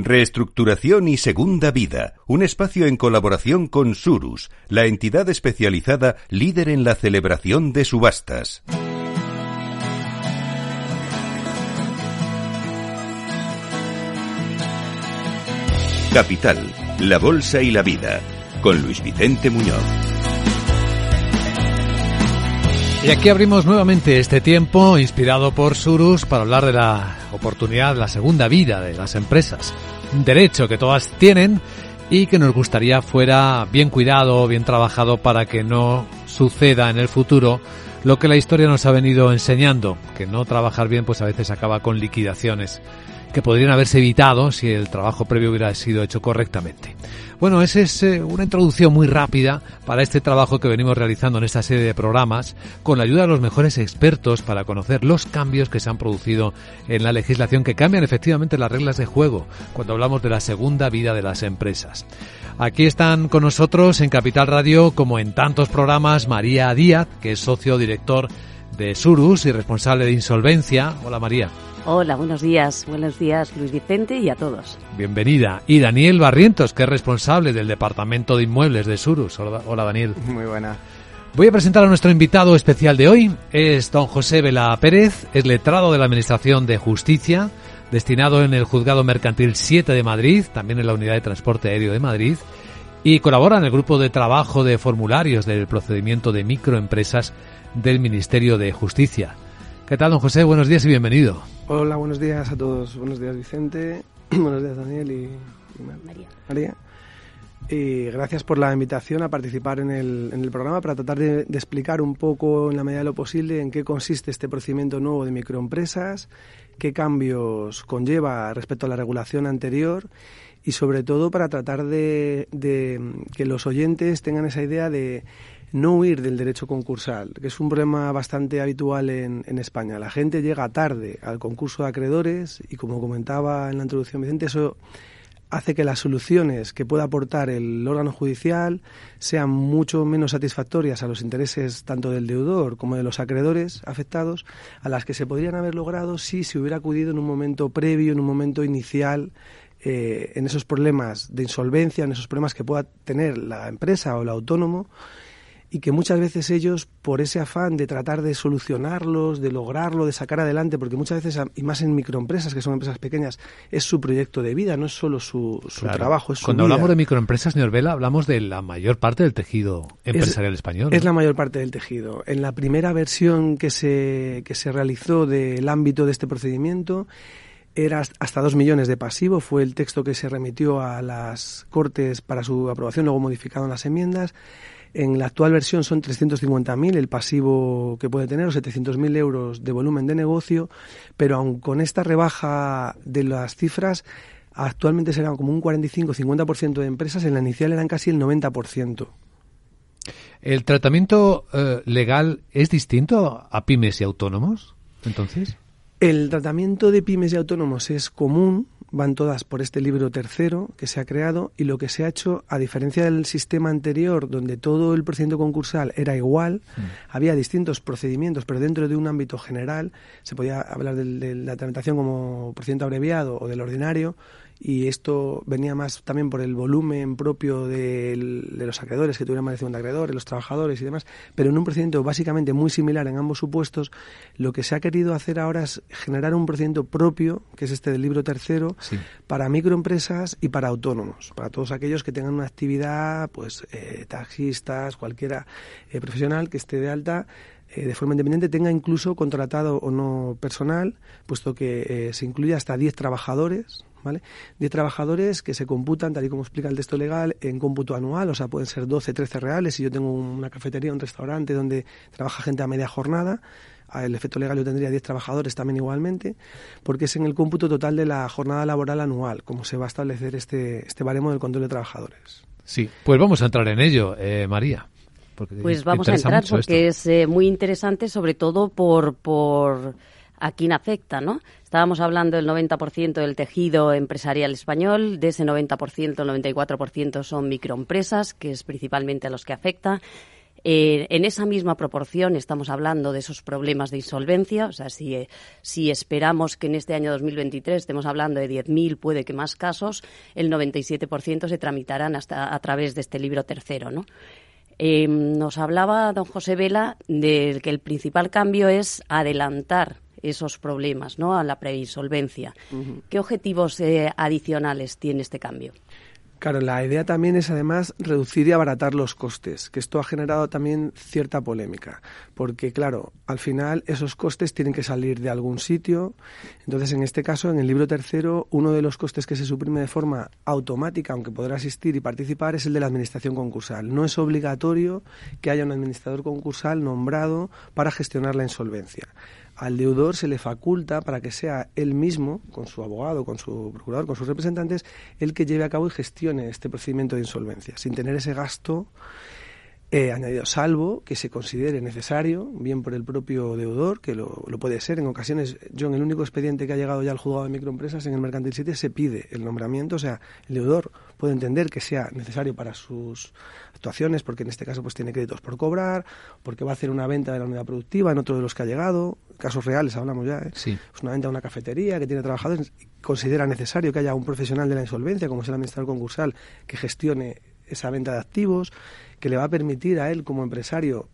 Reestructuración y Segunda Vida, un espacio en colaboración con Surus, la entidad especializada líder en la celebración de subastas. Capital, la Bolsa y la Vida, con Luis Vicente Muñoz. Y aquí abrimos nuevamente este tiempo inspirado por Surus para hablar de la oportunidad, la segunda vida de las empresas. Un derecho que todas tienen y que nos gustaría fuera bien cuidado, bien trabajado para que no suceda en el futuro lo que la historia nos ha venido enseñando, que no trabajar bien pues a veces acaba con liquidaciones que podrían haberse evitado si el trabajo previo hubiera sido hecho correctamente. Bueno, esa es eh, una introducción muy rápida para este trabajo que venimos realizando en esta serie de programas con la ayuda de los mejores expertos para conocer los cambios que se han producido en la legislación que cambian efectivamente las reglas de juego cuando hablamos de la segunda vida de las empresas. Aquí están con nosotros en Capital Radio, como en tantos programas, María Díaz, que es socio director de Surus y responsable de insolvencia. Hola María. Hola, buenos días. Buenos días, Luis Vicente, y a todos. Bienvenida. Y Daniel Barrientos, que es responsable del Departamento de Inmuebles de Surus. Hola, Daniel. Muy buena. Voy a presentar a nuestro invitado especial de hoy. Es don José Vela Pérez, es letrado de la Administración de Justicia, destinado en el Juzgado Mercantil 7 de Madrid, también en la Unidad de Transporte Aéreo de Madrid, y colabora en el grupo de trabajo de formularios del procedimiento de microempresas del Ministerio de Justicia. ¿Qué tal, don José? Buenos días y bienvenido. Hola, buenos días a todos. Buenos días, Vicente. buenos días, Daniel y, María. María. Y gracias por la invitación a participar en el, en el programa para tratar de, de, explicar un poco, en la medida de lo posible, en qué consiste este procedimiento nuevo de microempresas, qué cambios conlleva respecto a la regulación anterior y, sobre todo, para tratar de, de que los oyentes tengan esa idea de no huir del derecho concursal, que es un problema bastante habitual en, en, España. La gente llega tarde al concurso de acreedores y, como comentaba en la introducción Vicente, eso hace que las soluciones que pueda aportar el órgano judicial sean mucho menos satisfactorias a los intereses tanto del deudor como de los acreedores afectados, a las que se podrían haber logrado si se hubiera acudido en un momento previo, en un momento inicial, eh, en esos problemas de insolvencia, en esos problemas que pueda tener la empresa o el autónomo y que muchas veces ellos, por ese afán de tratar de solucionarlos, de lograrlo, de sacar adelante, porque muchas veces, y más en microempresas, que son empresas pequeñas, es su proyecto de vida, no es solo su, su trabajo, es su Cuando hablamos de microempresas, señor Vela, hablamos de la mayor parte del tejido empresarial es, español. ¿no? Es la mayor parte del tejido. En la primera versión que se, que se realizó del ámbito de este procedimiento, era hasta dos millones de pasivo, fue el texto que se remitió a las Cortes para su aprobación, luego modificado en las enmiendas. En la actual versión son 350.000 el pasivo que puede tener, o 700.000 euros de volumen de negocio, pero aun con esta rebaja de las cifras, actualmente serán como un 45-50% de empresas, en la inicial eran casi el 90%. ¿El tratamiento eh, legal es distinto a pymes y autónomos, entonces? El tratamiento de pymes y autónomos es común, van todas por este libro tercero que se ha creado y lo que se ha hecho, a diferencia del sistema anterior, donde todo el procedimiento concursal era igual, mm. había distintos procedimientos, pero dentro de un ámbito general, se podía hablar de, de la tramitación como procedimiento abreviado o del ordinario, y esto venía más también por el volumen propio de, de los acreedores, que tuvieran más de 50 acreedores, los trabajadores y demás, pero en un procedimiento básicamente muy similar en ambos supuestos, lo que se ha querido hacer ahora es generar un procedimiento propio, que es este del libro tercero, sí. para microempresas y para autónomos, para todos aquellos que tengan una actividad, pues eh, taxistas, cualquiera eh, profesional que esté de alta eh, de forma independiente tenga incluso contratado o no personal, puesto que eh, se incluye hasta 10 trabajadores, ¿vale? 10 trabajadores que se computan, tal y como explica el texto legal, en cómputo anual, o sea, pueden ser 12, 13 reales. Si yo tengo una cafetería, un restaurante donde trabaja gente a media jornada, el efecto legal yo tendría 10 trabajadores también igualmente, porque es en el cómputo total de la jornada laboral anual, como se va a establecer este, este baremo del control de trabajadores. Sí, pues vamos a entrar en ello, eh, María. Pues vamos a entrar porque es eh, muy interesante, sobre todo por, por a quién afecta, ¿no? Estábamos hablando del 90% del tejido empresarial español, de ese 90%, el 94% son microempresas, que es principalmente a los que afecta. Eh, en esa misma proporción estamos hablando de esos problemas de insolvencia, o sea, si, eh, esperamos que en este año 2023 estemos hablando de 10.000, puede que más casos, el 97% se tramitarán hasta a través de este libro tercero, ¿no? Eh, nos hablaba don José Vela de que el principal cambio es adelantar esos problemas ¿no? a la preinsolvencia. ¿Qué objetivos adicionales tiene este cambio? Claro, la idea también es además reducir y abaratar los costes, que esto ha generado también cierta polémica, porque claro, al final esos costes tienen que salir de algún sitio. Entonces, en este caso, en el libro tercero, uno de los costes que se suprime de forma automática, aunque podrá asistir y participar, es el de la administración concursal. No es obligatorio que haya un administrador concursal nombrado para gestionar la insolvencia al deudor se le faculta para que sea él mismo, con su abogado, con su procurador, con sus representantes, el que lleve a cabo y gestione este procedimiento de insolvencia, sin tener ese gasto eh, añadido, salvo que se considere necesario, bien por el propio deudor, que lo, puede ser. En ocasiones, yo en el único expediente que ha llegado ya al juzgado de microempresas, en el Mercantil 7, se pide el nombramiento, o sea, el deudor puede entender que sea necesario para sus actuaciones, porque en este caso pues tiene créditos por cobrar, porque va a hacer una venta de la unidad productiva en otro de los que ha llegado, casos reales hablamos ya, ¿eh? sí. pues una venta de una cafetería que tiene trabajadores, considera necesario que haya un profesional de la insolvencia, como es el administrador concursal, que gestione esa venta de activos, que le va a permitir a él como empresario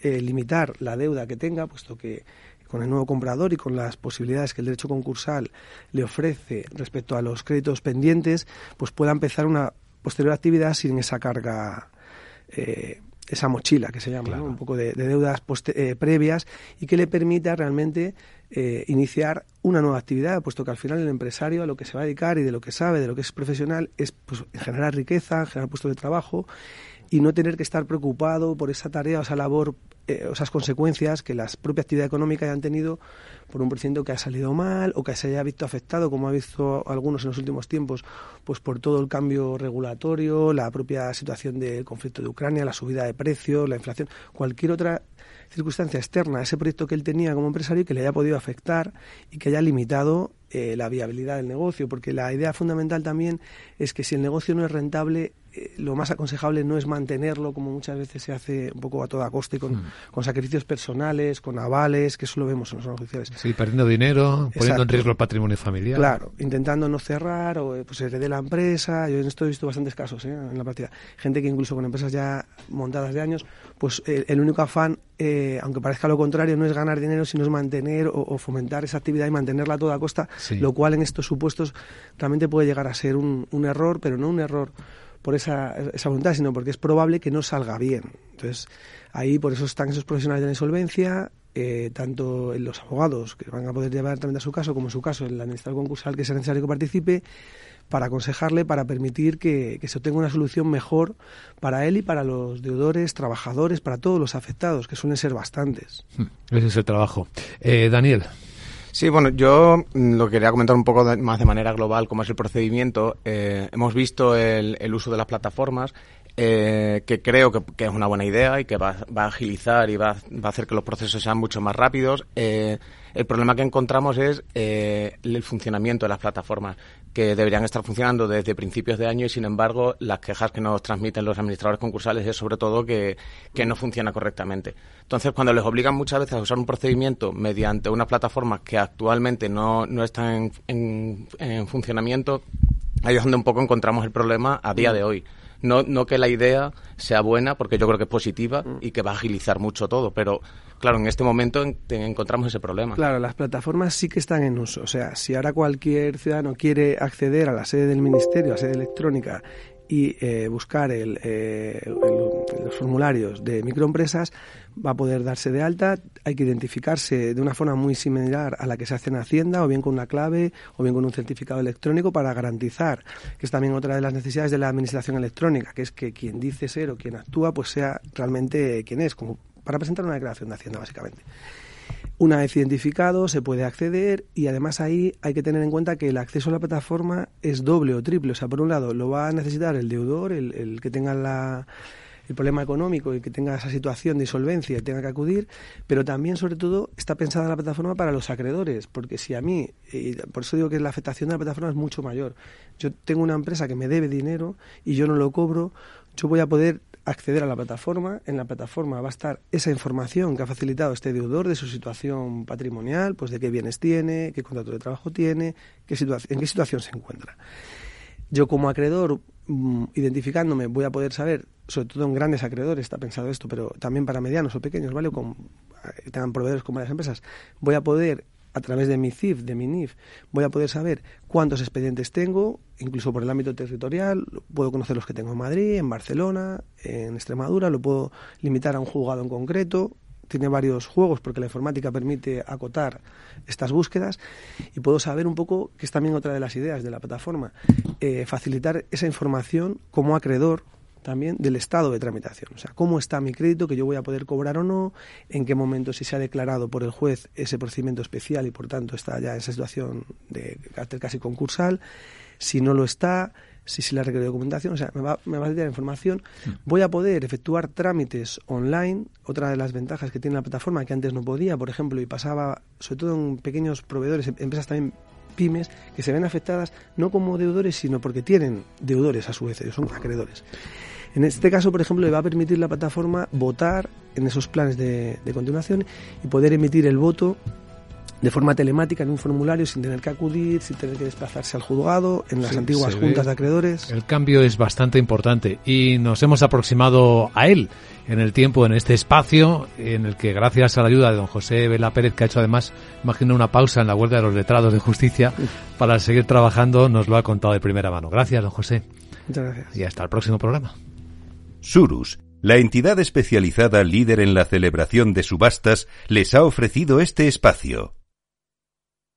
eh, limitar la deuda que tenga, puesto que con el nuevo comprador y con las posibilidades que el derecho concursal le ofrece respecto a los créditos pendientes, pues pueda empezar una posterior actividad sin esa carga, eh, esa mochila que se llama, un poco de, deudas eh, previas y que le permita realmente iniciar una nueva actividad, puesto que al final el empresario a lo que se va a dedicar y de lo que sabe, de lo que es profesional, es pues, generar riqueza, generar puestos de trabajo y no tener que estar preocupado por esa tarea o esa labor, eh, esas consecuencias que las propias actividades económicas hayan tenido por un presidente que ha salido mal o que se haya visto afectado, como ha visto algunos en los últimos tiempos, pues por todo el cambio regulatorio, la propia situación del conflicto de Ucrania, la subida de precios, la inflación, cualquier otra circunstancia externa a ese proyecto que él tenía como empresario y que le haya podido afectar y que haya limitado eh, la viabilidad del negocio, porque la idea fundamental también es que si el negocio no es rentable, eh, lo más aconsejable no es mantenerlo como muchas veces se hace un poco a toda costa con, hmm. Con sacrificios personales, con avales, que eso lo vemos en los judiciales. Sí, perdiendo dinero, poniendo en riesgo el patrimonio familiar. Claro, intentando no cerrar o eh, pues heredé la empresa. Yo en esto he visto bastantes casos en la partida. Gente que incluso con empresas ya montadas de años, pues el único afán, aunque parezca lo contrario, no es ganar dinero, sino es mantener o, fomentar esa actividad y mantenerla a toda costa lo cual en estos supuestos realmente puede llegar a ser un, un error, pero no un error por esa, esa, voluntad, sino porque es probable que no salga bien. Entonces, ahí por eso están esos profesionales de la insolvencia, eh, tanto en los abogados que van a poder llevar también a su caso, como en su caso el administrador concursal que sea necesario que participe, para aconsejarle, para permitir que, que, se obtenga una solución mejor para él y para los deudores, trabajadores, para todos los afectados, que suelen ser bastantes. Hmm, ese es el trabajo. Eh, Daniel. Sí, bueno, yo mm, lo quería comentar un poco más de manera global cómo es el procedimiento. Eh, hemos visto el, el, uso de las plataformas, eh, que creo que, que, es una buena idea y que va, va a agilizar y va, va, a hacer que los procesos sean mucho más rápidos. Eh, el problema que encontramos es eh, el funcionamiento de las plataformas, que deberían estar funcionando desde principios de año y, sin embargo, las quejas que nos transmiten los administradores concursales es sobre todo que, no funciona correctamente. Entonces, cuando les obligan muchas veces a usar un procedimiento mediante unas plataformas que actualmente no, no están en, en funcionamiento, ahí es donde un poco encontramos el problema a día de hoy. No, no que la idea sea buena, porque yo creo que es positiva y que va a agilizar mucho todo, pero claro, en este momento encontramos ese problema. Claro, las plataformas sí que están en uso. O sea, si ahora cualquier ciudadano quiere acceder a la sede del Ministerio, a la sede electrónica, y eh, buscar eh, los formularios de microempresas, va a poder darse de alta. Hay que identificarse de una forma muy similar a la que se hace en Hacienda, o bien con una clave, o bien con un certificado electrónico para garantizar, que es también otra de las necesidades de la administración electrónica, que es que quien dice ser o quien actúa, pues sea realmente quien es, como para presentar una declaración de Hacienda, básicamente. Una vez identificado, se puede acceder y además ahí hay que tener en cuenta que el acceso a la plataforma es doble o triple. O sea, por un lado lo va a necesitar el deudor, el, que tenga la, el problema económico y que tenga esa situación de insolvencia y tenga que acudir, pero también, sobre todo, está pensada la plataforma para los acreedores, porque si a mí, y por eso digo que la afectación de la plataforma es mucho mayor, yo tengo una empresa que me debe dinero y yo no lo cobro, yo voy a poder acceder a la plataforma. En la plataforma va a estar esa información que ha facilitado este deudor de su situación patrimonial, pues de qué bienes tiene, qué contrato de trabajo tiene, qué en qué situación se encuentra. Yo como acreedor, mm, identificándome, voy a poder saber, sobre todo en grandes acreedores está pensado esto, pero también para medianos o pequeños, ¿vale? con, eh, tengan proveedores como las empresas, voy a poder a través de mi CIF, de mi NIF, voy a poder saber cuántos expedientes tengo, incluso por el ámbito territorial, puedo conocer los que tengo en Madrid, en Barcelona, en Extremadura, lo puedo limitar a un juzgado en concreto, tiene varios juegos porque la informática permite acotar estas búsquedas y puedo saber un poco, que es también otra de las ideas de la plataforma, eh, facilitar esa información como acreedor también del estado de tramitación. O sea, cómo está mi crédito, que yo voy a poder cobrar o no, en qué momento si se ha declarado por el juez ese procedimiento especial y por tanto está ya en esa situación de carácter casi concursal, si no lo está, si se le requiere documentación, o sea, me va, me va a dar información. Mm. Voy a poder efectuar trámites online, otra de las ventajas que tiene la plataforma que antes no podía, por ejemplo, y pasaba, sobre todo en pequeños proveedores, em, empresas también pymes, que se ven afectadas no como deudores, sino porque tienen deudores a su vez, ellos son acreedores. En este caso, por ejemplo, le va a permitir la plataforma votar en esos planes de, continuación y poder emitir el voto de forma telemática en un formulario sin tener que acudir, sin tener que desplazarse al juzgado, en las antiguas juntas de acreedores. El cambio es bastante importante y nos hemos aproximado a él en el tiempo, en este espacio, en el que gracias a la ayuda de don José Vela Pérez, que ha hecho además, imagino, una pausa en la huelga de los letrados de justicia para seguir trabajando, nos lo ha contado de primera mano. Gracias, don José. Muchas gracias. Y hasta el próximo programa. Surus, la entidad especializada líder en la celebración de subastas, les ha ofrecido este espacio.